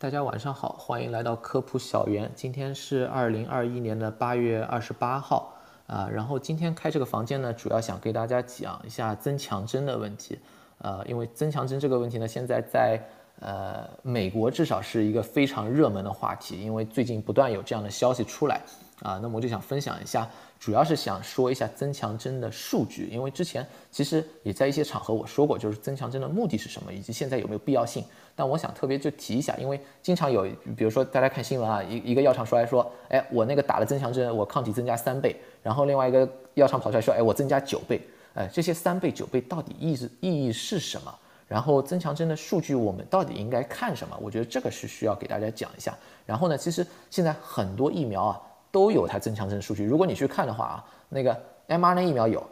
大家晚上好，欢迎来到科普小园。今天是二零二一年的八月二十八号啊，然后今天开这个房间呢，主要想给大家讲一下增强针的问题。呃，因为增强针这个问题呢，现在在呃美国至少是一个非常热门的话题，因为最近不断有这样的消息出来啊，那么我就想分享一下。主要是想说一下增强针的数据，因为之前其实也在一些场合我说过，就是增强针的目的是什么，以及现在有没有必要性。但我想特别就提一下，因为经常有，比如说大家看新闻啊，一一个药厂出来说，哎，我那个打了增强针，我抗体增加三倍，然后另外一个药厂跑出来说，哎，我增加九倍，哎，这些三倍九倍到底意思意义是什么？然后增强针的数据我们到底应该看什么？我觉得这个是需要给大家讲一下。然后呢，其实现在很多疫苗啊。都有它增强针数据。如果你去看的话啊，那个 mRNA 疫苗有，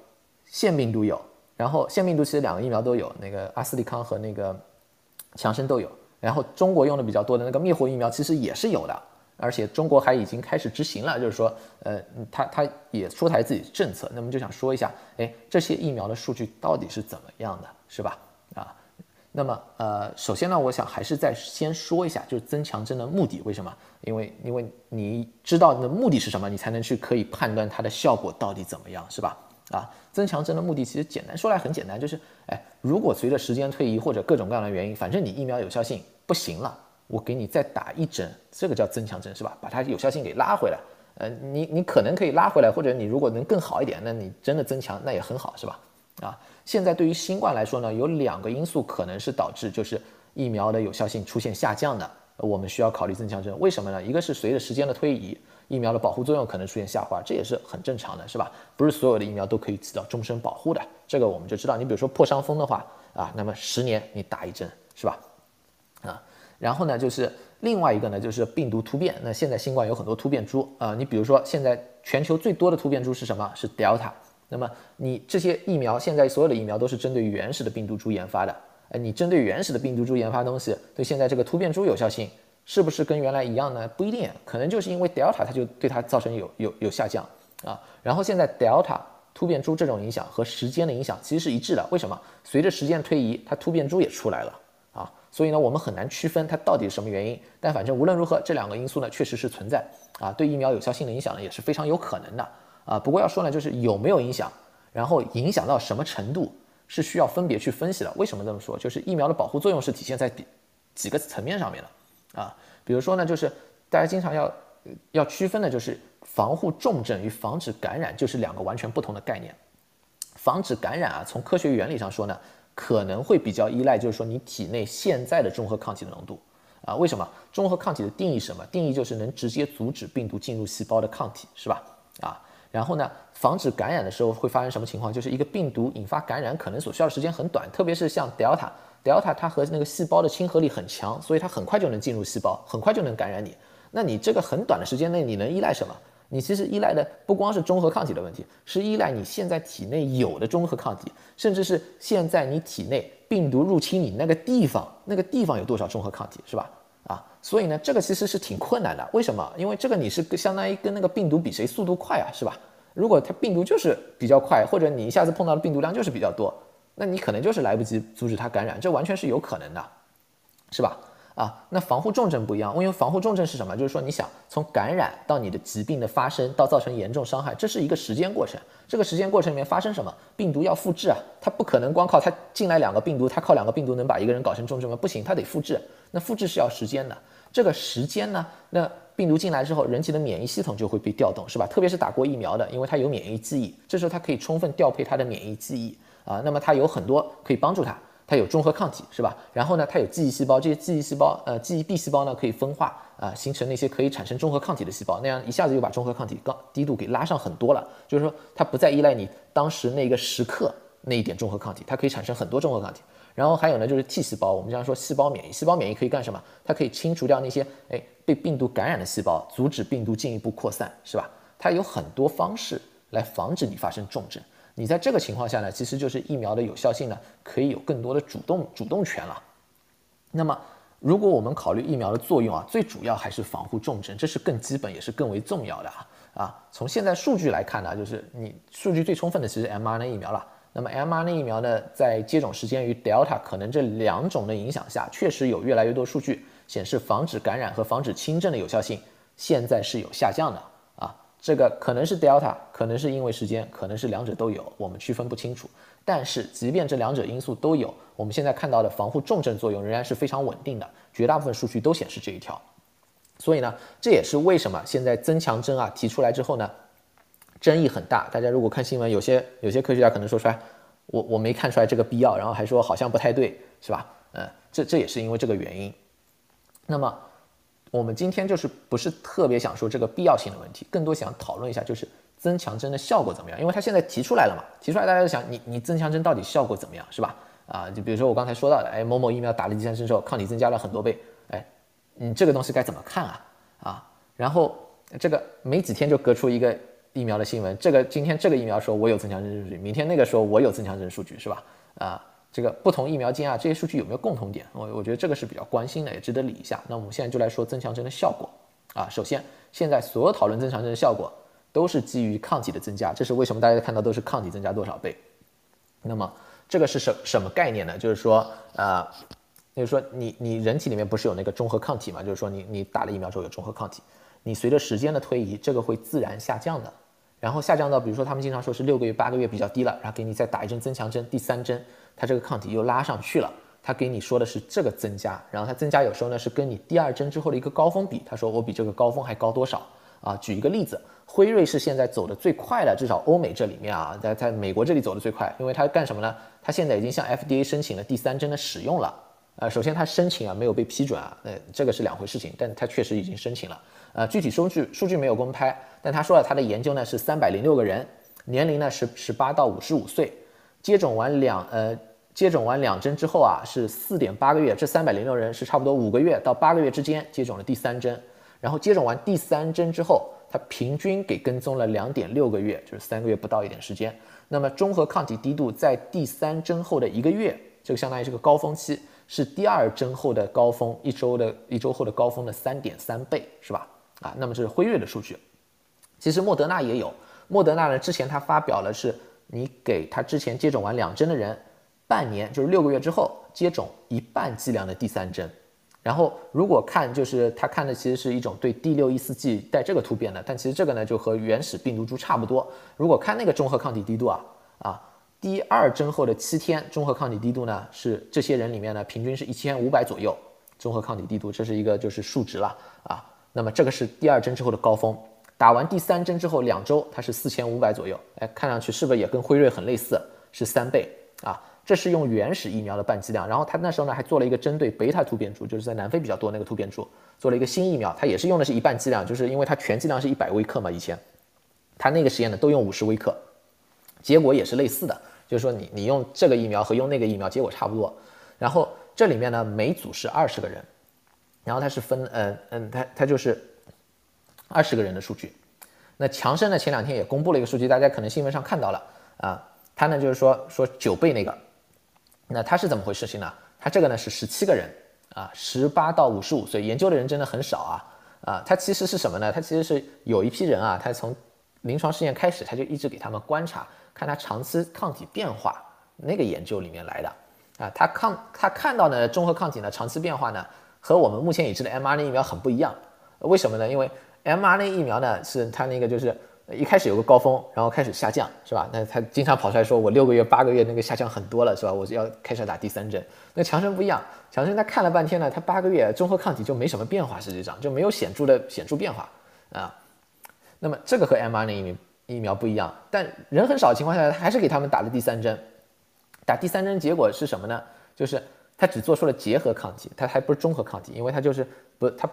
腺病毒有，然后腺病毒其实两个疫苗都有，那个阿斯利康和那个强生都有。然后中国用的比较多的那个灭活疫苗其实也是有的，而且中国还已经开始执行了，就是说，呃，他他也出台自己政策。那么就想说一下，哎，这些疫苗的数据到底是怎么样的，是吧？啊。那么，呃，首先呢，我想还是再先说一下，就是增强针的目的，为什么？因为，因为你知道你的目的是什么，你才能去可以判断它的效果到底怎么样，是吧？啊，增强针的目的其实简单说来很简单，就是，哎，如果随着时间推移或者各种各样的原因，反正你疫苗有效性不行了，我给你再打一针，这个叫增强针，是吧？把它有效性给拉回来，呃，你你可能可以拉回来，或者你如果能更好一点，那你真的增强那也很好，是吧？啊。现在对于新冠来说呢，有两个因素可能是导致就是疫苗的有效性出现下降的，我们需要考虑增强针。为什么呢？一个是随着时间的推移，疫苗的保护作用可能出现下滑，这也是很正常的，是吧？不是所有的疫苗都可以起到终身保护的，这个我们就知道。你比如说破伤风的话啊，那么十年你打一针，是吧？啊，然后呢，就是另外一个呢，就是病毒突变。那现在新冠有很多突变株啊，你比如说现在全球最多的突变株是什么？是 Delta。那么你这些疫苗，现在所有的疫苗都是针对原始的病毒株研发的。哎，你针对原始的病毒株研发东西，对现在这个突变株有效性是不是跟原来一样呢？不一定，可能就是因为 Delta 它就对它造成有有有下降啊。然后现在 Delta 突变株这种影响和时间的影响其实是一致的。为什么？随着时间推移，它突变株也出来了啊。所以呢，我们很难区分它到底是什么原因。但反正无论如何，这两个因素呢确实是存在啊，对疫苗有效性的影响呢也是非常有可能的。啊，不过要说呢，就是有没有影响，然后影响到什么程度，是需要分别去分析的。为什么这么说？就是疫苗的保护作用是体现在几几个层面上面的啊。比如说呢，就是大家经常要要区分的，就是防护重症与防止感染，就是两个完全不同的概念。防止感染啊，从科学原理上说呢，可能会比较依赖，就是说你体内现在的中和抗体的浓度啊。为什么？中和抗体的定义什么？定义就是能直接阻止病毒进入细胞的抗体，是吧？啊。然后呢，防止感染的时候会发生什么情况？就是一个病毒引发感染，可能所需要的时间很短，特别是像 Delta Delta 它和那个细胞的亲和力很强，所以它很快就能进入细胞，很快就能感染你。那你这个很短的时间内，你能依赖什么？你其实依赖的不光是中和抗体的问题，是依赖你现在体内有的中和抗体，甚至是现在你体内病毒入侵你那个地方，那个地方有多少中和抗体，是吧？啊，所以呢，这个其实是挺困难的。为什么？因为这个你是相当于跟那个病毒比谁速度快啊，是吧？如果它病毒就是比较快，或者你一下子碰到的病毒量就是比较多，那你可能就是来不及阻止它感染，这完全是有可能的，是吧？啊，那防护重症不一样，因为防护重症是什么？就是说你想从感染到你的疾病的发生到造成严重伤害，这是一个时间过程。这个时间过程里面发生什么？病毒要复制啊，它不可能光靠它进来两个病毒，它靠两个病毒能把一个人搞成重症吗？不行，它得复制。那复制是要时间的，这个时间呢？那病毒进来之后，人体的免疫系统就会被调动，是吧？特别是打过疫苗的，因为它有免疫记忆，这时候它可以充分调配它的免疫记忆啊。那么它有很多可以帮助它。它有中和抗体是吧？然后呢，它有记忆细胞，这些记忆细胞，呃，记忆 B 细胞呢，可以分化啊，形成那些可以产生中和抗体的细胞，那样一下子就把中和抗体高低度给拉上很多了。就是说，它不再依赖你当时那个时刻那一点中和抗体，它可以产生很多中和抗体。然后还有呢，就是 T 细胞，我们经常说细胞免疫，细胞免疫可以干什么？它可以清除掉那些哎被病毒感染的细胞，阻止病毒进一步扩散，是吧？它有很多方式来防止你发生重症。你在这个情况下呢，其实就是疫苗的有效性呢，可以有更多的主动主动权了。那么，如果我们考虑疫苗的作用啊，最主要还是防护重症，这是更基本也是更为重要的啊。啊，从现在数据来看呢，就是你数据最充分的其实 mRNA 疫苗了。那么 mRNA 疫苗呢，在接种时间与 Delta 可能这两种的影响下，确实有越来越多数据显示防止感染和防止轻症的有效性现在是有下降的。这个可能是 Delta，可能是因为时间，可能是两者都有，我们区分不清楚。但是即便这两者因素都有，我们现在看到的防护重症作用仍然是非常稳定的，绝大部分数据都显示这一条。所以呢，这也是为什么现在增强针啊提出来之后呢，争议很大。大家如果看新闻，有些有些科学家可能说出来，我我没看出来这个必要，然后还说好像不太对，是吧？嗯，这这也是因为这个原因。那么我们今天就是不是特别想说这个必要性的问题，更多想讨论一下就是增强针的效果怎么样？因为它现在提出来了嘛，提出来大家就想你你增强针到底效果怎么样，是吧？啊，就比如说我刚才说到的，哎，某某疫苗打了第三针之后，抗体增加了很多倍，哎，你这个东西该怎么看啊？啊，然后这个没几天就隔出一个疫苗的新闻，这个今天这个疫苗说我有增强针数据，明天那个说我有增强针数据，是吧？啊。这个不同疫苗间啊，这些数据有没有共同点？我我觉得这个是比较关心的，也值得理一下。那我们现在就来说增强针的效果啊。首先，现在所有讨论增强针的效果都是基于抗体的增加，这是为什么大家看到都是抗体增加多少倍？那么这个是什什么概念呢？就是说，呃，就是说你你人体里面不是有那个中和抗体嘛？就是说你你打了疫苗之后有中和抗体，你随着时间的推移，这个会自然下降的。然后下降到，比如说他们经常说是六个月、八个月比较低了，然后给你再打一针增强针，第三针。它这个抗体又拉上去了，它给你说的是这个增加，然后它增加有时候呢是跟你第二针之后的一个高峰比，他说我比这个高峰还高多少啊？举一个例子，辉瑞是现在走的最快的，至少欧美这里面啊，在在美国这里走的最快，因为它干什么呢？它现在已经向 FDA 申请了第三针的使用了，呃，首先它申请啊没有被批准啊，呃，这个是两回事情，但它确实已经申请了，呃，具体数据数据没有公开，但他说了他的研究呢是三百零六个人，年龄呢是十八到五十五岁。接种完两呃，接种完两针之后啊，是四点八个月。这三百零六人是差不多五个月到八个月之间接种了第三针，然后接种完第三针之后，他平均给跟踪了两点六个月，就是三个月不到一点时间。那么中和抗体低度在第三针后的一个月，就相当于这个高峰期，是第二针后的高峰一周的一周后的高峰的三点三倍，是吧？啊，那么这是辉瑞的数据。其实莫德纳也有，莫德纳呢之前他发表了是。你给他之前接种完两针的人，半年就是六个月之后接种一半剂量的第三针，然后如果看就是他看的其实是一种对第六一四 G 带这个突变的，但其实这个呢就和原始病毒株差不多。如果看那个中和抗体低度啊啊，第二针后的七天中和抗体低度呢是这些人里面呢平均是一千五百左右中和抗体低度，这是一个就是数值了啊。那么这个是第二针之后的高峰。打完第三针之后两周，它是四千五百左右，哎，看上去是不是也跟辉瑞很类似？是三倍啊！这是用原始疫苗的半剂量，然后他那时候呢还做了一个针对贝塔突变株，就是在南非比较多那个突变株，做了一个新疫苗，它也是用的是一半剂量，就是因为它全剂量是一百微克嘛，以前，它那个实验呢都用五十微克，结果也是类似的，就是说你你用这个疫苗和用那个疫苗结果差不多，然后这里面呢每组是二十个人，然后它是分，嗯嗯，它它就是。二十个人的数据，那强生呢？前两天也公布了一个数据，大家可能新闻上看到了啊。他呢就是说说九倍那个，那他是怎么回事情呢？他这个呢是十七个人啊，十八到五十五岁，研究的人真的很少啊啊。他其实是什么呢？他其实是有一批人啊，他从临床试验开始，他就一直给他们观察，看他长期抗体变化那个研究里面来的啊。他抗他看到呢中和抗体呢长期变化呢和我们目前已知的 mRNA 疫苗很不一样，为什么呢？因为 mRNA 疫苗呢，是它那个就是一开始有个高峰，然后开始下降，是吧？那他经常跑出来说，我六个月、八个月那个下降很多了，是吧？我就要开始打第三针。那强生不一样，强生他看了半天呢，他八个月综合抗体就没什么变化，实际上就没有显著的显著变化啊。那么这个和 mRNA 疫苗疫苗不一样，但人很少情况下，他还是给他们打了第三针。打第三针结果是什么呢？就是他只做出了结合抗体，他还不是中和抗体，因为他就是不他。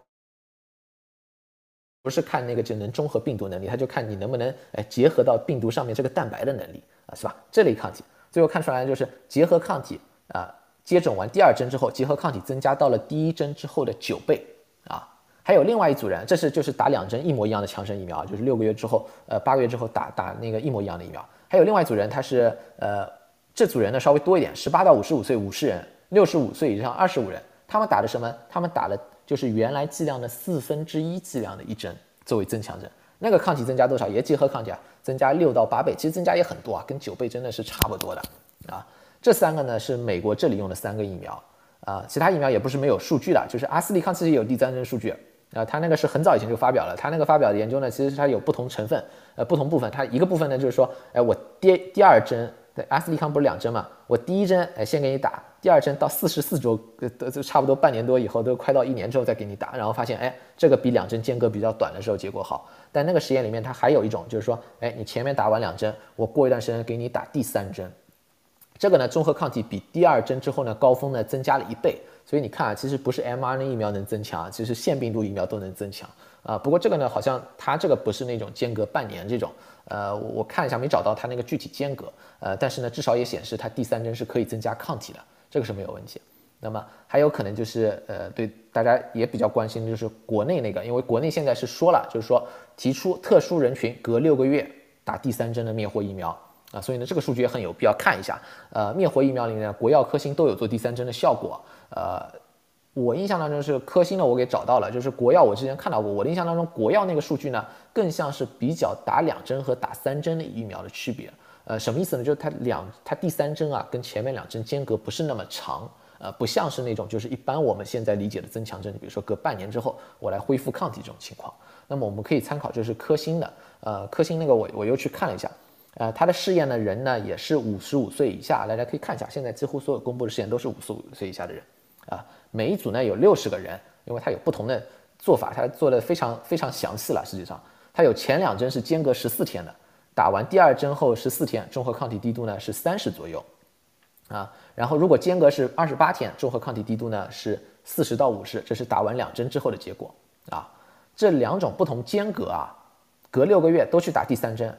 不是看那个就能中和病毒能力，他就看你能不能哎结合到病毒上面这个蛋白的能力啊，是吧？这类抗体最后看出来就是结合抗体啊，接种完第二针之后，结合抗体增加到了第一针之后的九倍啊。还有另外一组人，这是就是打两针一模一样的强生疫苗，就是六个月之后，呃八个月之后打打那个一模一样的疫苗。还有另外一组人，他是呃这组人呢稍微多一点，十八到五十五岁五十人，六十五岁以上二十五人，他们打的什么？他们打了。就是原来剂量的四分之一剂量的一针作为增强针，那个抗体增加多少？也结合抗体啊，增加六到八倍，其实增加也很多啊，跟九倍真的是差不多的啊。这三个呢是美国这里用的三个疫苗啊，其他疫苗也不是没有数据的，就是阿斯利康其实有第三针数据啊，它那个是很早以前就发表了，它那个发表的研究呢，其实它有不同成分，呃，不同部分，它一个部分呢就是说，哎，我第第二针，对，阿斯利康不是两针嘛，我第一针，哎，先给你打，第二针到四十四周，都都差不多半年多以后，都快到一年之后再给你打，然后发现，哎，这个比两针间隔比较短的时候结果好，但那个实验里面它还有一种就是说，哎，你前面打完两针，我过一段时间给你打第三针。这个呢，综合抗体比第二针之后呢，高峰呢增加了一倍，所以你看啊，其实不是 mRNA 疫苗能增强，其实腺病毒疫苗都能增强啊。不过这个呢，好像它这个不是那种间隔半年这种，呃，我看一下没找到它那个具体间隔，呃，但是呢，至少也显示它第三针是可以增加抗体的，这个是没有问题。那么还有可能就是呃，对大家也比较关心的就是国内那个，因为国内现在是说了，就是说提出特殊人群隔六个月打第三针的灭活疫苗。啊，所以呢，这个数据也很有必要看一下。呃，灭活疫苗里面，国药、科兴都有做第三针的效果。呃，我印象当中是科兴的，我给找到了，就是国药我之前看到过。我的印象当中，国药那个数据呢，更像是比较打两针和打三针的疫苗的区别。呃，什么意思呢？就是它两它第三针啊，跟前面两针间隔不是那么长，呃，不像是那种就是一般我们现在理解的增强针，比如说隔半年之后我来恢复抗体这种情况。那么我们可以参考就是科兴的，呃，科兴那个我我又去看了一下。呃，他的试验呢，人呢也是五十五岁以下，大家可以看一下，现在几乎所有公布的试验都是五十五岁以下的人，啊，每一组呢有六十个人，因为它有不同的做法，它做的非常非常详细了。实际上，它有前两针是间隔十四天的，打完第二针后十四天，中和抗体滴度呢是三十左右，啊，然后如果间隔是二十八天，中和抗体滴度呢是四十到五十，这是打完两针之后的结果，啊，这两种不同间隔啊，隔六个月都去打第三针。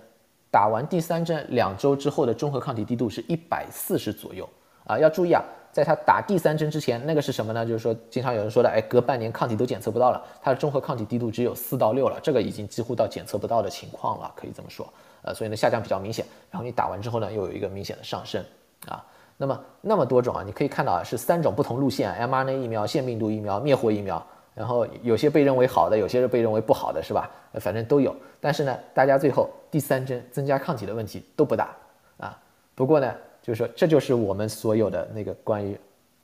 打完第三针两周之后的中和抗体滴度是一百四十左右啊，要注意啊，在他打第三针之前，那个是什么呢？就是说，经常有人说的，哎，隔半年抗体都检测不到了，它的中和抗体滴度只有四到六了，这个已经几乎到检测不到的情况了，可以这么说。呃，所以呢，下降比较明显。然后你打完之后呢，又有一个明显的上升啊。那么那么多种啊，你可以看到啊，是三种不同路线：mRNA 疫苗、腺病毒疫苗、灭活疫苗。然后有些被认为好的，有些是被认为不好的，是吧？反正都有。但是呢，大家最后第三针增加抗体的问题都不大啊。不过呢，就是说这就是我们所有的那个关于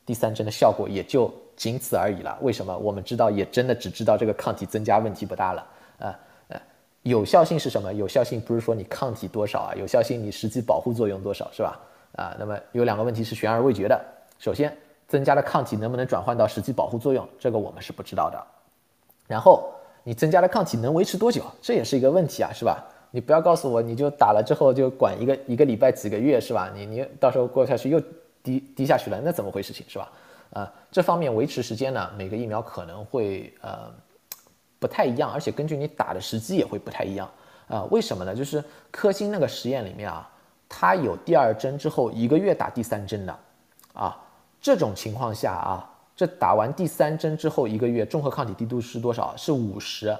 第三针的效果，也就仅此而已了。为什么？我们知道也真的只知道这个抗体增加问题不大了啊。呃，有效性是什么？有效性不是说你抗体多少啊，有效性你实际保护作用多少，是吧？啊，那么有两个问题是悬而未决的。首先。增加的抗体能不能转换到实际保护作用？这个我们是不知道的。然后你增加的抗体能维持多久？这也是一个问题啊，是吧？你不要告诉我你就打了之后就管一个一个礼拜几个月是吧？你你到时候过下去又低低下去了，那怎么回事？情是吧？啊，这方面维持时间呢，每个疫苗可能会呃不太一样，而且根据你打的时机也会不太一样啊。为什么呢？就是科兴那个实验里面啊，它有第二针之后一个月打第三针的啊。这种情况下啊，这打完第三针之后一个月，中和抗体滴度是多少？是五十，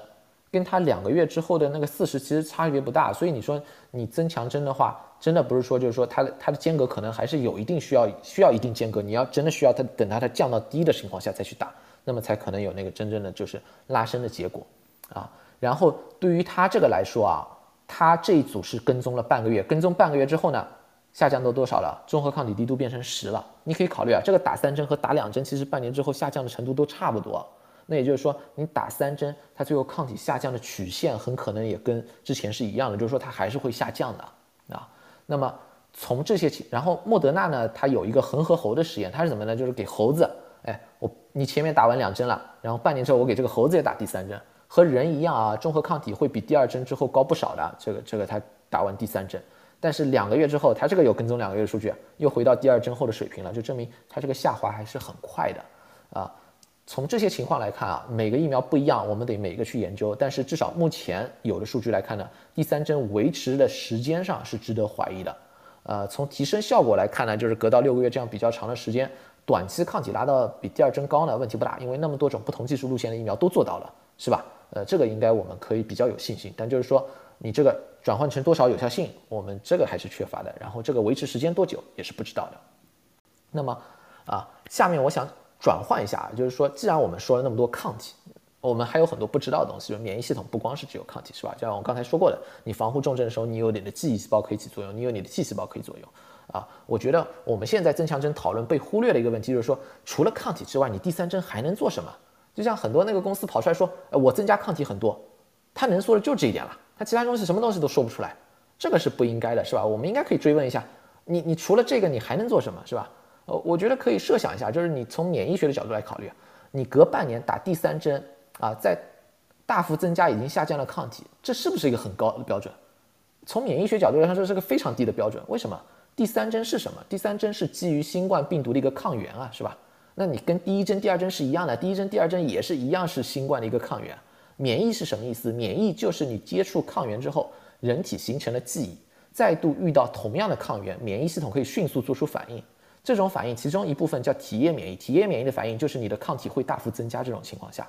跟他两个月之后的那个四十其实差别不大。所以你说你增强针的话，真的不是说就是说它的它的间隔可能还是有一定需要需要一定间隔。你要真的需要它等它它降到低的情况下再去打，那么才可能有那个真正的就是拉伸的结果啊。然后对于他这个来说啊，他这一组是跟踪了半个月，跟踪半个月之后呢？下降到多少了？综合抗体滴度变成十了。你可以考虑啊，这个打三针和打两针，其实半年之后下降的程度都差不多。那也就是说，你打三针，它最后抗体下降的曲线很可能也跟之前是一样的，就是说它还是会下降的啊。那么从这些情，然后莫德纳呢，它有一个恒河猴的实验，它是怎么呢？就是给猴子，哎，我你前面打完两针了，然后半年之后我给这个猴子也打第三针，和人一样啊，综合抗体会比第二针之后高不少的。这个这个它打完第三针。但是两个月之后，它这个有跟踪两个月的数据，又回到第二针后的水平了，就证明它这个下滑还是很快的啊。从这些情况来看啊，每个疫苗不一样，我们得每个去研究。但是至少目前有的数据来看呢，第三针维持的时间上是值得怀疑的。呃，从提升效果来看呢，就是隔到六个月这样比较长的时间，短期抗体拉到比第二针高呢，问题不大，因为那么多种不同技术路线的疫苗都做到了，是吧？呃，这个应该我们可以比较有信心。但就是说。你这个转换成多少有效性，我们这个还是缺乏的。然后这个维持时间多久也是不知道的。那么啊，下面我想转换一下啊，就是说，既然我们说了那么多抗体，我们还有很多不知道的东西。就免疫系统不光是只有抗体，是吧？就像我刚才说过的，你防护重症的时候，你有你的记忆细胞可以起作用，你有你的 T 细胞可以作用。啊。我觉得我们现在增强针讨论被忽略的一个问题就是说，除了抗体之外，你第三针还能做什么？就像很多那个公司跑出来说，我增加抗体很多，他能说的就这一点了，他其他东西什么东西都说不出来，这个是不应该的，是吧？我们应该可以追问一下，你你除了这个你还能做什么，是吧？呃，我觉得可以设想一下，就是你从免疫学的角度来考虑，你隔半年打第三针啊，在大幅增加已经下降了抗体，这是不是一个很高的标准？从免疫学角度来说，这是个非常低的标准。为什么？第三针是什么？第三针是基于新冠病毒的一个抗原啊，是吧？那你跟第一针、第二针是一样的，第一针、第二针也是一样是新冠的一个抗原。免疫是什么意思？免疫就是你接触抗原之后，人体形成了记忆，再度遇到同样的抗原，免疫系统可以迅速做出反应。这种反应其中一部分叫体液免疫，体液免疫的反应就是你的抗体会大幅增加。这种情况下，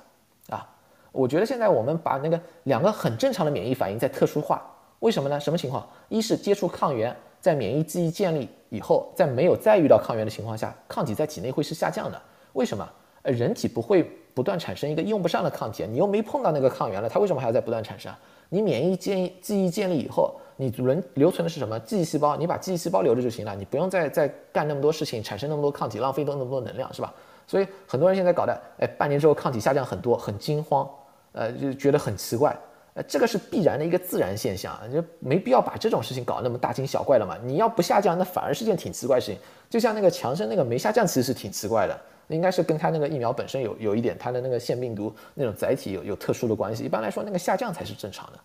啊。我觉得现在我们把那个两个很正常的免疫反应在特殊化，为什么呢？什么情况？一是接触抗原，在免疫记忆建立以后，在没有再遇到抗原的情况下，抗体在体内会是下降的。为什么？呃，人体不会不断产生一个用不上的抗体，你又没碰到那个抗原了，它为什么还要在不断产生？你免疫建记忆建立以后，你人留存的是什么？记忆细胞，你把记忆细胞留着就行了，你不用再再干那么多事情，产生那么多抗体，浪费那么多能量，是吧？所以很多人现在搞的，哎，半年之后抗体下降很多，很惊慌。呃，就觉得很奇怪，呃，这个是必然的一个自然现象，就没必要把这种事情搞那么大惊小怪了嘛。你要不下降，那反而是件挺奇怪的事情。就像那个强生那个没下降，其实是挺奇怪的，应该是跟他那个疫苗本身有有一点，他的那个腺病毒那种载体有有特殊的关系。一般来说，那个下降才是正常的。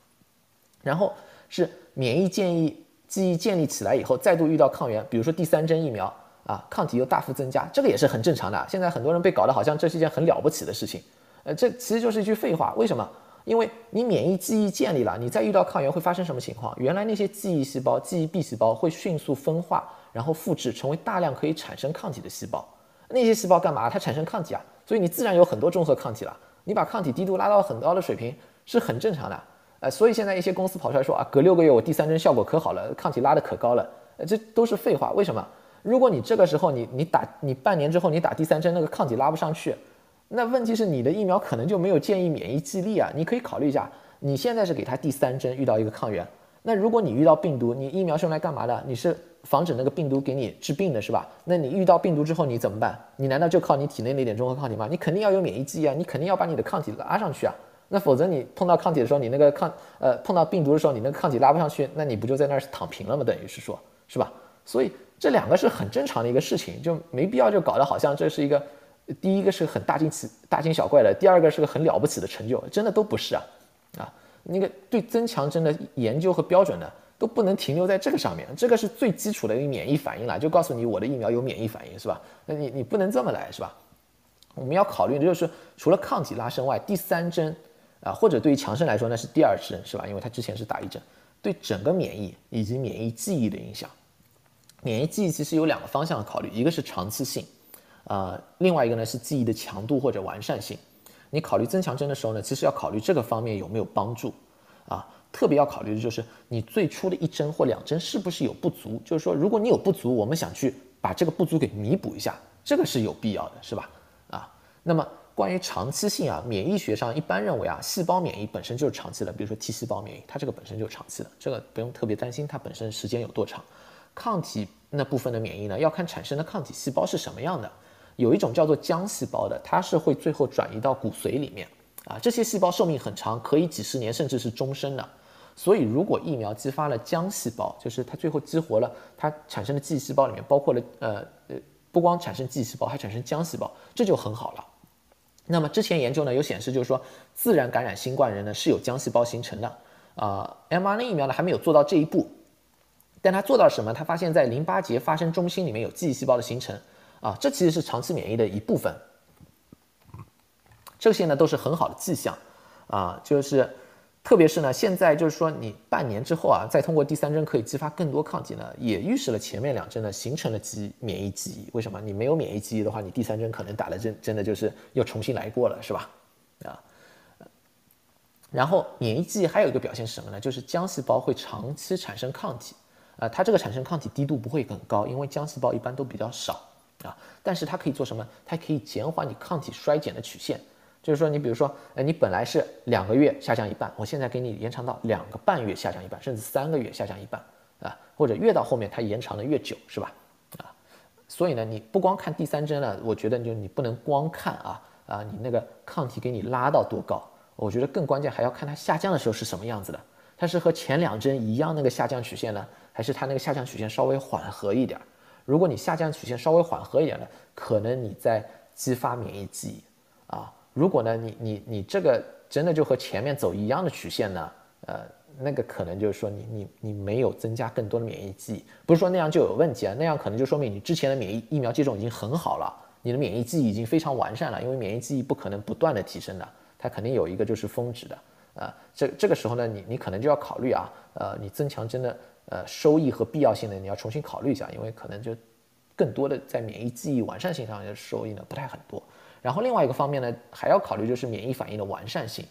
然后是免疫建议记忆建立起来以后，再度遇到抗原，比如说第三针疫苗啊，抗体又大幅增加，这个也是很正常的。现在很多人被搞得好像这是一件很了不起的事情。呃，这其实就是一句废话。为什么？因为你免疫记忆建立了，你再遇到抗原会发生什么情况？原来那些记忆细胞、记忆 B 细胞会迅速分化，然后复制成为大量可以产生抗体的细胞。那些细胞干嘛？它产生抗体啊。所以你自然有很多中和抗体了。你把抗体低度拉到很高的水平是很正常的。呃，所以现在一些公司跑出来说啊，隔六个月我第三针效果可好了，抗体拉的可高了。呃，这都是废话。为什么？如果你这个时候你你打你半年之后你打第三针，那个抗体拉不上去。那问题是你的疫苗可能就没有建议免疫激励啊，你可以考虑一下，你现在是给他第三针遇到一个抗原，那如果你遇到病毒，你疫苗是用来干嘛的？你是防止那个病毒给你治病的是吧？那你遇到病毒之后你怎么办？你难道就靠你体内那点中和抗体吗？你肯定要有免疫记忆啊，你肯定要把你的抗体拉上去啊，那否则你碰到抗体的时候，你那个抗呃碰到病毒的时候，你那个抗体拉不上去，那你不就在那儿躺平了吗？等于是说，是吧？所以这两个是很正常的一个事情，就没必要就搞得好像这是一个。第一个是很大惊奇、大惊小怪的，第二个是个很了不起的成就，真的都不是啊，啊，那个对增强针的研究和标准呢，都不能停留在这个上面，这个是最基础的一个免疫反应了，就告诉你我的疫苗有免疫反应是吧？那你你不能这么来是吧？我们要考虑的就是除了抗体拉升外，第三针啊，或者对于强生来说那是第二针是吧？因为它之前是打一针，对整个免疫以及免疫记忆的影响，免疫记忆其实有两个方向考虑，一个是长期性。呃，另外一个呢是记忆的强度或者完善性。你考虑增强针的时候呢，其实要考虑这个方面有没有帮助啊。特别要考虑的就是你最初的一针或两针是不是有不足。就是说，如果你有不足，我们想去把这个不足给弥补一下，这个是有必要的，是吧？啊，那么关于长期性啊，免疫学上一般认为啊，细胞免疫本身就是长期的，比如说 T 细胞免疫，它这个本身就是长期的，这个不用特别担心它本身时间有多长。抗体那部分的免疫呢，要看产生的抗体细胞是什么样的。有一种叫做浆细胞的，它是会最后转移到骨髓里面啊。这些细胞寿命很长，可以几十年甚至是终身的。所以，如果疫苗激发了浆细胞，就是它最后激活了它产生的记忆细胞里面包括了呃呃，不光产生记忆细胞，还产生浆细胞，这就很好了。那么之前研究呢有显示，就是说自然感染新冠人呢是有浆细胞形成的啊。mRNA 疫苗呢还没有做到这一步，但他做到什么？他发现在淋巴结发生中心里面有记忆细胞的形成。啊，这其实是长期免疫的一部分，这些呢都是很好的迹象，啊，就是特别是呢，现在就是说你半年之后啊，再通过第三针可以激发更多抗体呢，也预示了前面两针呢形成了记忆免疫记忆。为什么？你没有免疫记忆的话，你第三针可能打的真真的就是又重新来过了，是吧？啊，然后免疫记忆还有一个表现是什么呢？就是浆细胞会长期产生抗体，啊，它这个产生抗体低度不会很高，因为浆细胞一般都比较少。啊，但是它可以做什么？它可以减缓你抗体衰减的曲线，就是说，你比如说，呃，你本来是两个月下降一半，我现在给你延长到两个半月下降一半，甚至三个月下降一半，啊，或者越到后面它延长的越久，是吧？啊，所以呢，你不光看第三针呢，我觉得就你不能光看啊啊，你那个抗体给你拉到多高，我觉得更关键还要看它下降的时候是什么样子的，它是和前两针一样那个下降曲线呢，还是它那个下降曲线稍微缓和一点？如果你下降曲线稍微缓和一点呢，可能你在激发免疫记忆啊。如果呢，你你你这个真的就和前面走一样的曲线呢，呃，那个可能就是说你你你没有增加更多的免疫记忆，不是说那样就有问题啊，那样可能就说明你之前的免疫疫苗接种已经很好了，你的免疫记忆已经非常完善了，因为免疫记忆不可能不断的提升的，它肯定有一个就是峰值的，啊，这这个时候呢，你你可能就要考虑啊，呃，你增强针的呃收益和必要性呢，你要重新考虑一下，因为可能就更多的在免疫记忆完善性上的收益呢不太很多。然后另外一个方面呢，还要考虑就是免疫反应的完善性。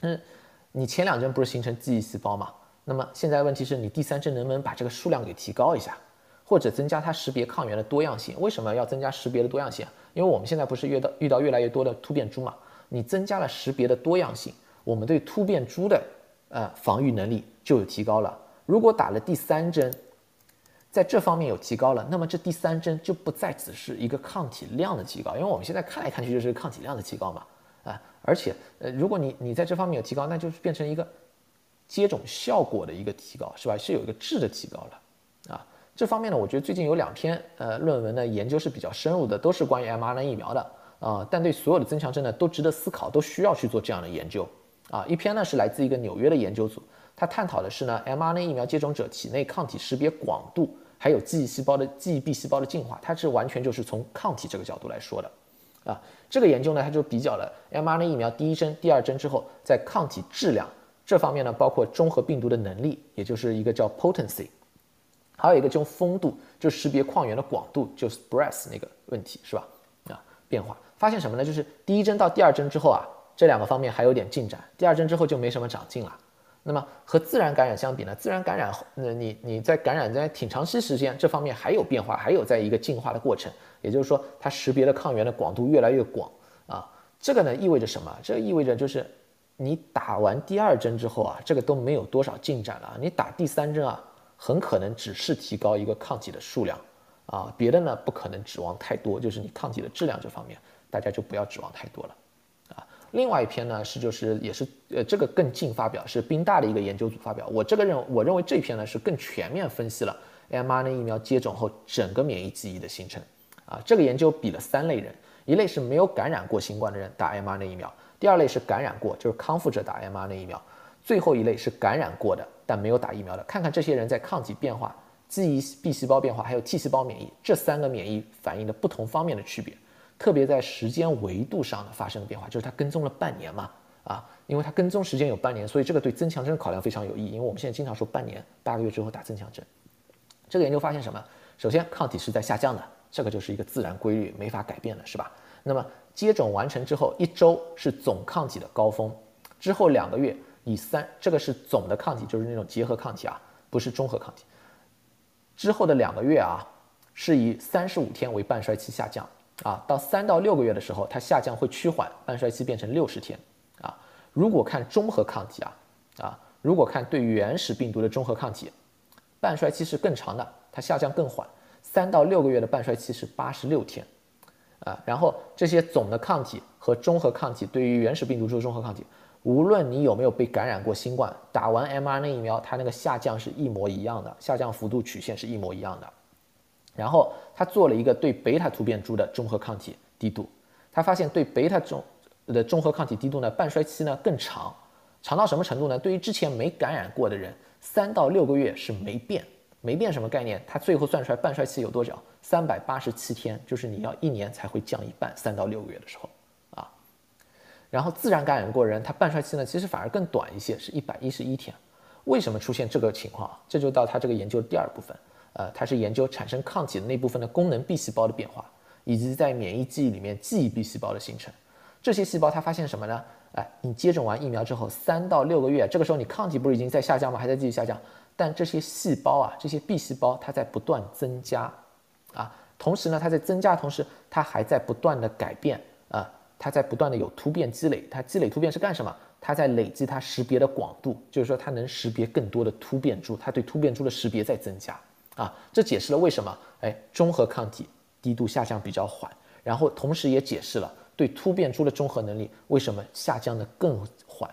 嗯，你前两针不是形成记忆细胞嘛？那么现在问题是你第三针能不能把这个数量给提高一下，或者增加它识别抗原的多样性？为什么要增加识别的多样性？因为我们现在不是遇到遇到越来越多的突变株嘛？你增加了识别的多样性，我们对突变株的呃防御能力就有提高了。如果打了第三针，在这方面有提高了，那么这第三针就不再只是一个抗体量的提高，因为我们现在看来看去就是抗体量的提高嘛，啊，而且呃，如果你你在这方面有提高，那就是变成一个接种效果的一个提高，是吧？是有一个质的提高了，啊，这方面呢，我觉得最近有两篇呃论文呢研究是比较深入的，都是关于 mRNA 疫苗的啊，但对所有的增强针呢都值得思考，都需要去做这样的研究啊。一篇呢是来自一个纽约的研究组。它探讨的是呢，mRNA 疫苗接种者体内抗体识别广度，还有记忆细胞的记忆 B 细胞的进化，它是完全就是从抗体这个角度来说的，啊，这个研究呢，它就比较了 mRNA 疫苗第一针、第二针之后，在抗体质量这方面呢，包括中和病毒的能力，也就是一个叫 potency，还有一个叫丰度，就识别抗原的广度，就是 breadth 那个问题是吧？啊，变化发现什么呢？就是第一针到第二针之后啊，这两个方面还有点进展，第二针之后就没什么长进了。那么和自然感染相比呢？自然感染，那你你在感染在挺长期时间这方面还有变化，还有在一个进化的过程。也就是说，它识别的抗原的广度越来越广啊。这个呢意味着什么？这意味着就是你打完第二针之后啊，这个都没有多少进展了。你打第三针啊，很可能只是提高一个抗体的数量啊，别的呢不可能指望太多。就是你抗体的质量这方面，大家就不要指望太多了。另外一篇呢是就是也是呃这个更近发表是宾大的一个研究组发表，我这个认我认为这篇呢是更全面分析了 mRNA 疫苗接种后整个免疫记忆的形成，啊这个研究比了三类人，一类是没有感染过新冠的人打 mRNA 疫苗，第二类是感染过就是康复者打 mRNA 疫苗，最后一类是感染过的但没有打疫苗的，看看这些人在抗体变化、记忆 B 细胞变化还有 T 细胞免疫这三个免疫反应的不同方面的区别。特别在时间维度上呢发生的变化，就是它跟踪了半年嘛，啊，因为它跟踪时间有半年，所以这个对增强针的考量非常有意义。因为我们现在经常说半年、八个月之后打增强针，这个研究发现什么？首先，抗体是在下降的，这个就是一个自然规律，没法改变的，是吧？那么接种完成之后一周是总抗体的高峰，之后两个月以三，这个是总的抗体，就是那种结合抗体啊，不是中和抗体。之后的两个月啊，是以三十五天为半衰期下降。啊，到三到六个月的时候，它下降会趋缓，半衰期变成六十天。啊，如果看中和抗体啊，啊，如果看对原始病毒的中和抗体，半衰期是更长的，它下降更缓，三到六个月的半衰期是八十六天。啊，然后这些总的抗体和中和抗体对于原始病毒株中和抗体，无论你有没有被感染过新冠，打完 mRNA 疫苗，它那个下降是一模一样的，下降幅度曲线是一模一样的。然后他做了一个对贝塔突变株的中和抗体低度，他发现对贝塔中的中和抗体低度呢，半衰期呢更长，长到什么程度呢？对于之前没感染过的人，三到六个月是没变，没变什么概念？他最后算出来半衰期有多少？三百八十七天，就是你要一年才会降一半，三到六个月的时候啊。然后自然感染过人，他半衰期呢其实反而更短一些，是一百一十一天。为什么出现这个情况？这就到他这个研究的第二部分。呃，它是研究产生抗体的那部分的功能 B 细胞的变化，以及在免疫记忆里面记忆 B 细胞的形成。这些细胞它发现什么呢？哎，你接种完疫苗之后三到六个月，这个时候你抗体不是已经在下降吗？还在继续下降，但这些细胞啊，这些 B 细胞它在不断增加，啊，同时呢，它在增加的同时，它还在不断的改变啊，它在不断的有突变积累。它积累突变是干什么？它在累积它识别的广度，就是说它能识别更多的突变株，它对突变株的识别在增加啊。这解释了为什么哎中和抗体低度下降比较缓，然后同时也解释了对突变株的中和能力为什么下降的更缓。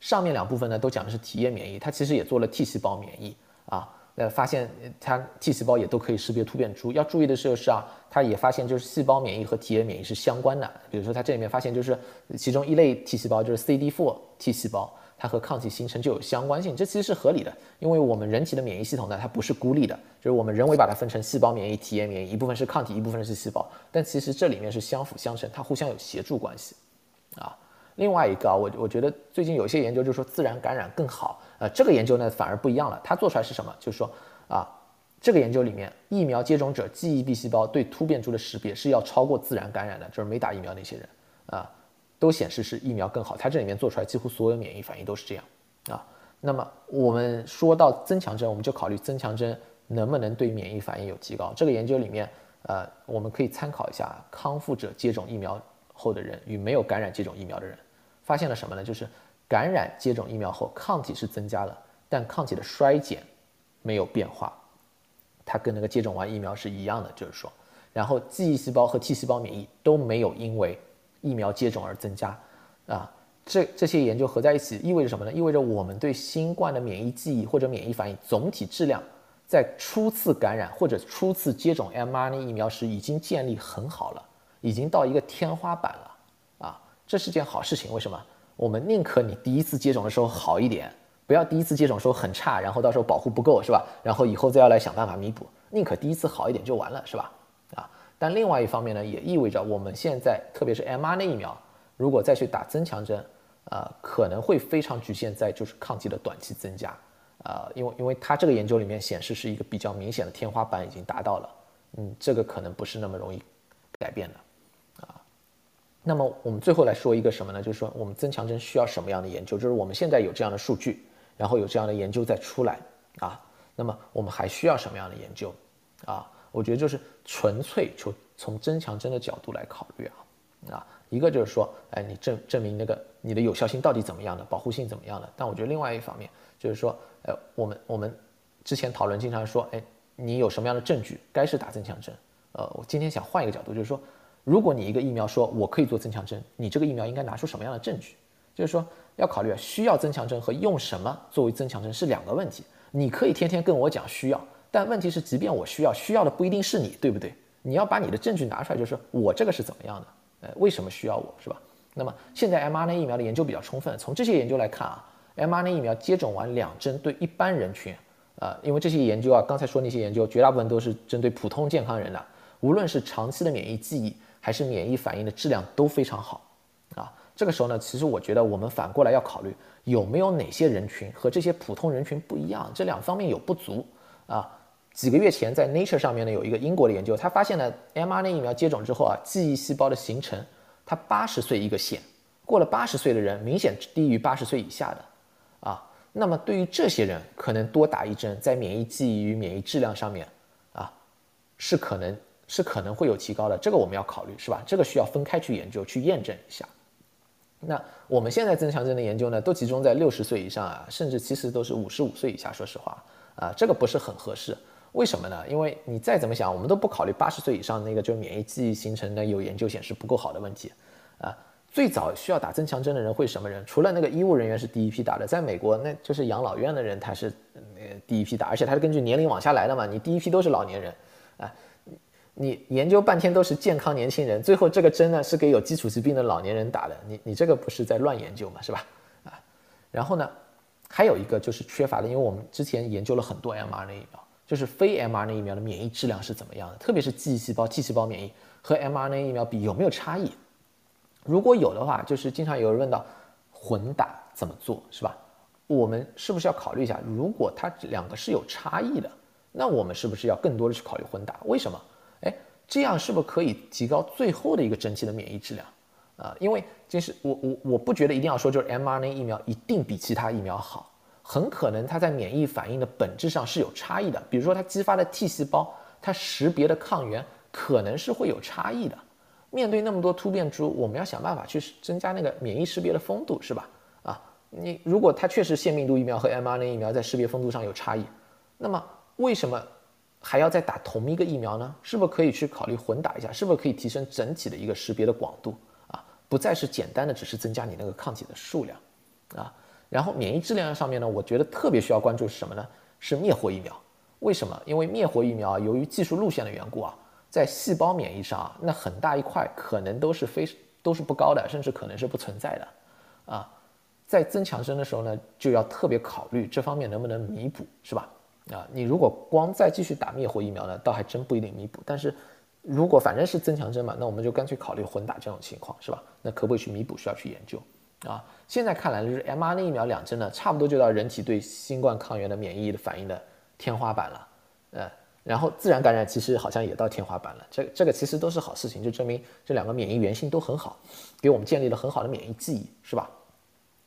上面两部分呢都讲的是体液免疫，它其实也做了 T 细胞免疫啊。呃，发现它 T 细胞也都可以识别突变株。要注意的就是啊，它也发现就是细胞免疫和体液免疫是相关的。比如说它这里面发现就是其中一类 T 细胞就是 CD4 T 细胞，它和抗体形成就有相关性。这其实是合理的，因为我们人体的免疫系统呢，它不是孤立的，就是我们人为把它分成细胞免疫、体液免疫，一部分是抗体，一部分是细胞。但其实这里面是相辅相成，它互相有协助关系啊。另外一个啊，我我觉得最近有些研究就是说自然感染更好。呃，这个研究呢反而不一样了，它做出来是什么？就是说啊，这个研究里面疫苗接种者记忆 B 细胞对突变株的识别是要超过自然感染的，就是没打疫苗那些人啊，都显示是疫苗更好。它这里面做出来几乎所有免疫反应都是这样啊。那么我们说到增强针，我们就考虑增强针能不能对免疫反应有提高。这个研究里面，呃，我们可以参考一下康复者接种疫苗后的人与没有感染接种疫苗的人。发现了什么呢？就是感染接种疫苗后，抗体是增加了，但抗体的衰减没有变化，它跟那个接种完疫苗是一样的，就是说，然后记忆细胞和 T 细胞免疫都没有因为疫苗接种而增加，啊，这这些研究合在一起意味着什么呢？意味着我们对新冠的免疫记忆或者免疫反应总体质量，在初次感染或者初次接种 mRNA 疫苗时已经建立很好了，已经到一个天花板了。啊这是件好事情，为什么？我们宁可你第一次接种的时候好一点，不要第一次接种时候很差，然后到时候保护不够，是吧？然后以后再要来想办法弥补，宁可第一次好一点就完了，是吧？但另外一方面呢，也意味着我们现在特别是 mRNA 疫苗，如果再去打增强针，呃，可能会非常局限在就是抗体的短期增加，呃，因为因为它这个研究里面显示是一个比较明显的天花板已经达到了，嗯，这个可能不是那么容易改变的。啊那么我们最后来说一个什么呢？就是说我们增强针需要什么样的研究？就是我们现在有这样的数据，然后有这样的研究在出来啊。那么我们还需要什么样的研究啊？我觉得就是纯粹就从增强针的角度来考虑啊啊，一个就是说，哎，你证证明那个你的有效性到底怎么样的，保护性怎么样的？但我觉得另外一方面就是说，呃，我们我们之前讨论经常说，哎，你有什么样的证据该是打增强针？呃，我今天想换一个角度，就是说。如果你一个疫苗说我可以做增强针，你这个疫苗应该拿出什么样的证据？就是说要考虑，需要增强针和用什么作为增强针是两个问题。你可以天天跟我讲需要，但问题是，即便我需要，需要的不一定是你，对不对？你要把你的证据拿出来，就是我这个是怎么样的？呃，为什么需要我是吧？那么现在 mRNA 疫苗的研究比较充分，从这些研究来看啊，mRNA 疫苗接种完两针对一般人群，呃，因为这些研究啊，刚才说那些研究绝大部分都是针对普通健康人的，无论是长期的免疫记忆。还是免疫反应的质量都非常好，啊，这个时候呢，其实我觉得我们反过来要考虑有没有哪些人群和这些普通人群不一样，这两方面有不足啊。几个月前在 Nature 上面呢有一个英国的研究，他发现呢 mRNA 疫苗接种之后啊，记忆细胞的形成，它八十岁一个线，过了八十岁的人明显低于八十岁以下的，啊，那么对于这些人可能多打一针，在免疫记忆与免疫质量上面啊，是可能。是可能会有提高的，这个我们要考虑，是吧？这个需要分开去研究、去验证一下。那我们现在增强针的研究呢，都集中在六十岁以上啊，甚至其实都是五十五岁以下。说实话啊，这个不是很合适。为什么呢？因为你再怎么想，我们都不考虑八十岁以上那个就免疫记忆形成的有研究显示不够好的问题啊。最早需要打增强针的人会什么人？除了那个医务人员是第一批打的，在美国那就是养老院的人他是呃第一批打，而且他是根据年龄往下来的嘛，你第一批都是老年人啊。你研究半天都是健康年轻人，最后这个针呢是给有基础疾病的老年人打的，你你这个不是在乱研究嘛，是吧？啊，然后呢，还有一个就是缺乏的，因为我们之前研究了很多 mRNA 疫苗，就是非 mRNA 疫苗的免疫质量是怎么样的，特别是记忆细胞、T 细胞免疫和 mRNA 疫苗比有没有差异？如果有的话，就是经常有人问到混打怎么做，是吧？我们是不是要考虑一下，如果它两个是有差异的，那我们是不是要更多的去考虑混打？为什么？哎，这样是不是可以提高最后的一个整体的免疫质量啊？因为就是我我我不觉得一定要说就是 mRNA 疫苗一定比其他疫苗好，很可能它在免疫反应的本质上是有差异的。比如说它激发的 T 细胞，它识别的抗原可能是会有差异的面对那么多突变株，我们要想办法去增加那个免疫识别的丰度，是吧？啊，你如果它确实腺病毒疫苗和 mRNA 疫苗在识别丰度上有差异，那么为什么还要再打同一个疫苗呢？是不是可以去考虑混打一下？是不是可以提升整体的一个识别的广度啊？不再是简单的只是增加你那个抗体的数量啊？然后免疫质量上面呢，我觉得特别需要关注是什么呢？是灭活疫苗。为什么？因为灭活疫苗啊，由于技术路线的缘故啊。在细胞免疫上啊，那很大一块可能都是非都是不高的，甚至可能是不存在的，啊，在增强针的时候呢，就要特别考虑这方面能不能弥补，是吧？啊，你如果光再继续打灭活疫苗呢，倒还真不一定弥补。但是如果反正是增强针嘛，那我们就干脆考虑混打这种情况，是吧？那可不可以去弥补？需要去研究啊。现在看来就是 mRNA 疫苗两针呢，差不多就到人体对新冠抗原的免疫的反应的天花板了，呃。然后自然感染其实好像也到天花板了，这这个其实都是好事情，就证明这两个免疫原性都很好，给我们建立了很好的免疫记忆，是吧？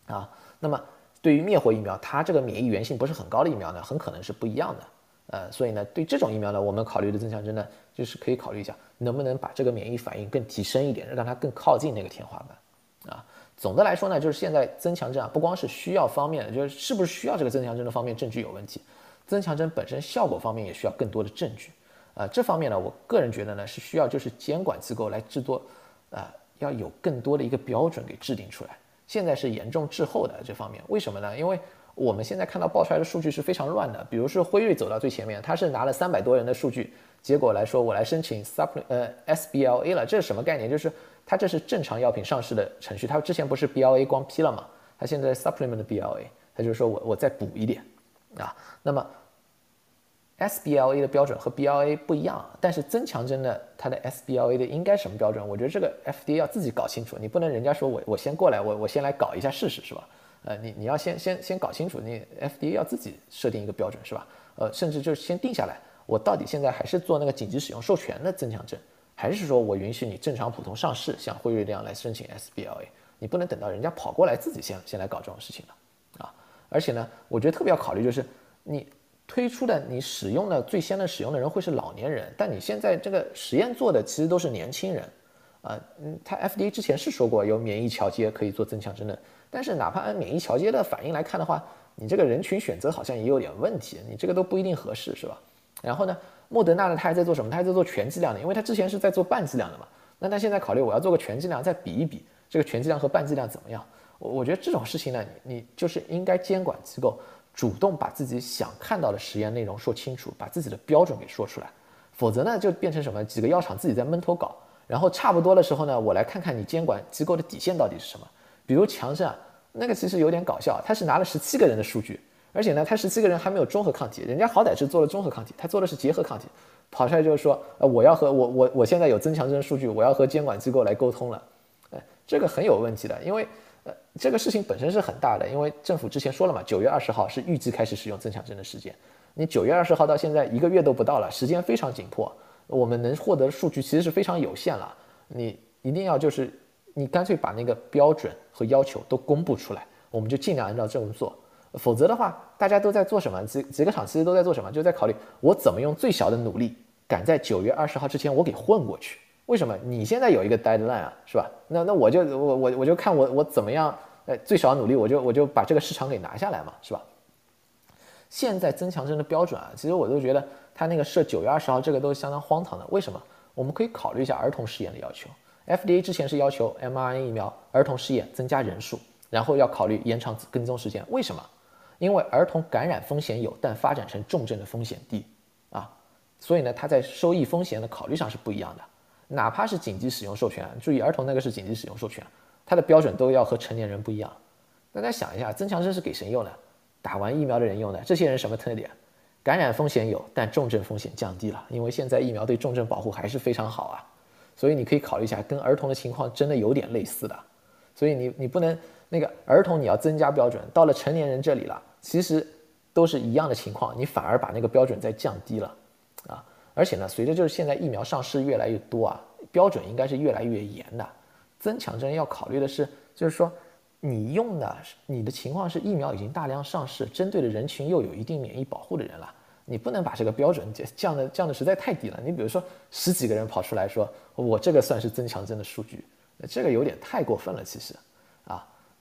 啊，那么对于灭活疫苗，它这个免疫原性不是很高的疫苗呢，很可能是不一样的。呃，所以呢，对这种疫苗呢，我们考虑的增强针呢，就是可以考虑一下，能不能把这个免疫反应更提升一点，让它更靠近那个天花板。总的来说呢，就是现在增强针啊，不光是需要方面的，就是是不是需要这个增强针的方面证据有问题。增强针本身效果方面也需要更多的证据，啊，这方面呢，我个人觉得呢是需要就是监管机构来制作，啊，要有更多的一个标准给制定出来。现在是严重滞后的这方面，为什么呢？因为我们现在看到爆出来的数据是非常乱的，比如说辉瑞走到最前面，他是拿了三百多人的数据，结果来说我来申请 supplement，呃 SBLA 了，这是什么概念？就是它这是正常药品上市的程序，它之前不是 BLA 光批了嘛？它现在 supplement BLA，它就是说我我再补一点，啊，那么。SBLA 的标准和 BLA 不一样，但是增强针的它的 SBLA 的应该什么标准？我觉得这个 FDA 要自己搞清楚，你不能人家说我我先过来，我我先来搞一下试试，是吧？呃，你你要先先先搞清楚，你 FDA 要自己设定一个标准，是吧？呃，甚至就是先定下来，我到底现在还是做那个紧急使用授权的增强针，还是说我允许你正常普通上市，像辉瑞这样来申请 SBLA？你不能等到人家跑过来自己先先来搞这种事情了啊！而且呢，我觉得特别要考虑就是你。推出的你使用的最先的使用的人会是老年人，但你现在这个实验做的其实都是年轻人，啊，嗯，他 FDA 之前是说过有免疫桥接可以做增强针的，但是哪怕按免疫桥接的反应来看的话，你这个人群选择好像也有点问题，你这个都不一定合适，是吧？然后呢，莫德纳呢，他还在做什么？他还在做全剂量的，因为他之前是在做半剂量的嘛，那他现在考虑我要做个全剂量，再比一比这个全剂量和半剂量怎么样？我我觉得这种事情呢，你你就是应该监管机构。主动把自己想看到的实验内容说清楚，把自己的标准给说出来，否则呢就变成什么？几个药厂自己在闷头搞，然后差不多的时候呢，我来看看你监管机构的底线到底是什么。比如强生啊，那个其实有点搞笑，他是拿了十七个人的数据，而且呢，他十七个人还没有中和抗体，人家好歹是做了中和抗体，他做的是结合抗体，跑出来就是说，呃，我要和我我我现在有增强针数据，我要和监管机构来沟通了，哎，这个很有问题的，因为。呃，这个事情本身是很大的，因为政府之前说了嘛，九月二十号是预计开始使用增强针的时间。你九月二十号到现在一个月都不到了，时间非常紧迫，我们能获得的数据其实是非常有限了。你一定要就是你干脆把那个标准和要求都公布出来，我们就尽量按照这么做。否则的话，大家都在做什么？几几个厂其实都在做什么？就在考虑我怎么用最小的努力赶在九月二十号之前我给混过去。为什么你现在有一个 deadline 啊，是吧？那那我就我我我就看我我怎么样，呃，最少努力，我就我就把这个市场给拿下来嘛，是吧？现在增强针的标准啊，其实我都觉得他那个设九月二十号这个都相当荒唐的。为什么？我们可以考虑一下儿童试验的要求。FDA 之前是要求 mRNA 疫苗儿童试验增加人数，然后要考虑延长跟踪时间。为什么？因为儿童感染风险有，但发展成重症的风险低啊，所以呢，它在收益风险的考虑上是不一样的。哪怕是紧急使用授权，注意儿童那个是紧急使用授权，它的标准都要和成年人不一样。大家想一下，增强针是给谁用的？打完疫苗的人用的。这些人什么特点？感染风险有，但重症风险降低了，因为现在疫苗对重症保护还是非常好啊。所以你可以考虑一下，跟儿童的情况真的有点类似的。所以你你不能那个儿童你要增加标准，到了成年人这里了，其实都是一样的情况，你反而把那个标准再降低了啊。而且呢，随着就是现在疫苗上市越来越多啊，标准应该是越来越严的。增强针要考虑的是，就是说你用的你的情况是疫苗已经大量上市，针对的人群又有一定免疫保护的人了，你不能把这个标准降的降的实在太低了。你比如说十几个人跑出来说我这个算是增强针的数据，这个有点太过分了。其实，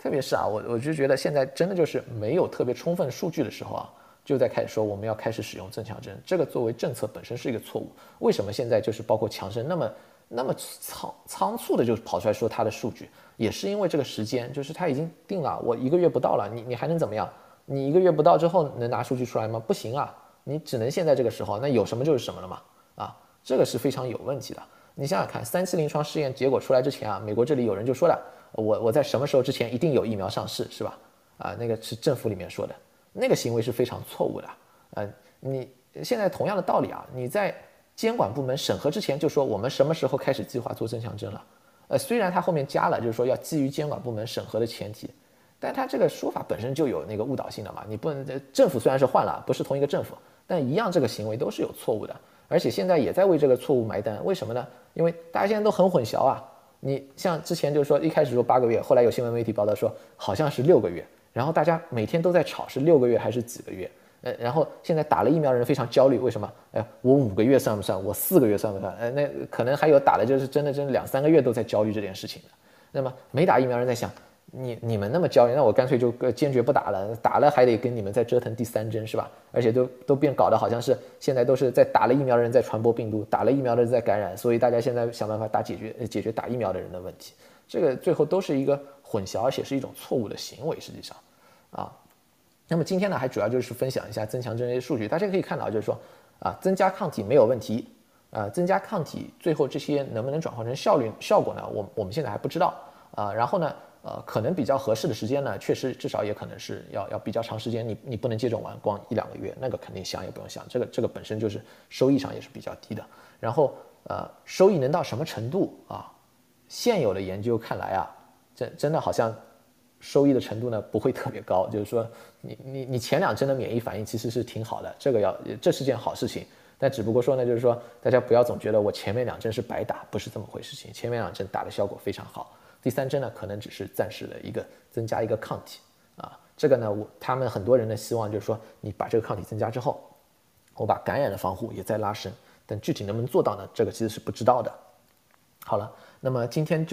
特别是啊，我我就觉得现在真的就是没有特别充分数据的时候啊，就在开始说我们要开始使用增强针，这个作为政策本身是一个错误。为什么现在就是包括强生那么那么仓仓促的就跑出来说它的数据，也是因为这个时间，就是他已经定了，我一个月不到了，你你还能怎么样？你一个月不到之后能拿数据出来吗？不行啊。你只能现在这个时候，那有什么就是什么了嘛？啊，这个是非常有问题的。你想想看，三期临床试验结果出来之前啊，美国这里有人就说了，我我在什么时候之前一定有疫苗上市，是吧？啊，那个是政府里面说的，那个行为是非常错误的。呃，你现在同样的道理啊，你在监管部门审核之前就说我们什么时候开始计划做增强针了？呃，虽然他后面加了，就是说要基于监管部门审核的前提，但他这个说法本身就有那个误导性的嘛。你不能政府虽然是换了，不是同一个政府。但一样，这个行为都是有错误的，而且现在也在为这个错误埋单。为什么呢？因为大家现在都很混淆啊。你像之前就是说一开始说八个月，后来有新闻媒体报道说好像是六个月，然后大家每天都在吵是六个月还是几个月。呃，然后现在打了疫苗的人非常焦虑，为什么？哎，我五个月算不算？我四个月算不算？哎，那可能还有打的就是真的真的两三个月都在焦虑这件事情的。那么没打疫苗人在想。你你们那么焦虑，那我干脆就坚决不打了，打了还得跟你们再折腾第三针是吧？而且都都变搞得好像是现在都是在打了疫苗的人在传播病毒，打了疫苗的人在感染，所以大家现在想办法打解决解决打疫苗的人的问题，这个最后都是一个混淆，而且是一种错误的行为，实际上，啊，那么今天呢还主要就是分享一下增强针这些数据，大家可以看到就是说啊增加抗体没有问题，啊增加抗体最后这些能不能转化成效率效果呢？我我们现在还不知道啊，然后呢？呃，可能比较合适的时间呢，确实至少也可能是要要比较长时间，你你不能接种完光一两个月，那个肯定想也不用想，这个这个本身就是收益上也是比较低的。然后呃，收益能到什么程度啊？现有的研究看来啊，真真的好像收益的程度呢不会特别高，就是说你你你前两针的免疫反应其实是挺好的，这个要这是件好事情，但只不过说呢，就是说大家不要总觉得我前面两针是白打，不是这么回事情，前面两针打的效果非常好。第三针呢，可能只是暂时的一个增加一个抗体啊，这个呢，我他们很多人呢希望就是说，你把这个抗体增加之后，我把感染的防护也在拉伸，但具体能不能做到呢？这个其实是不知道的。好了，那么今天就。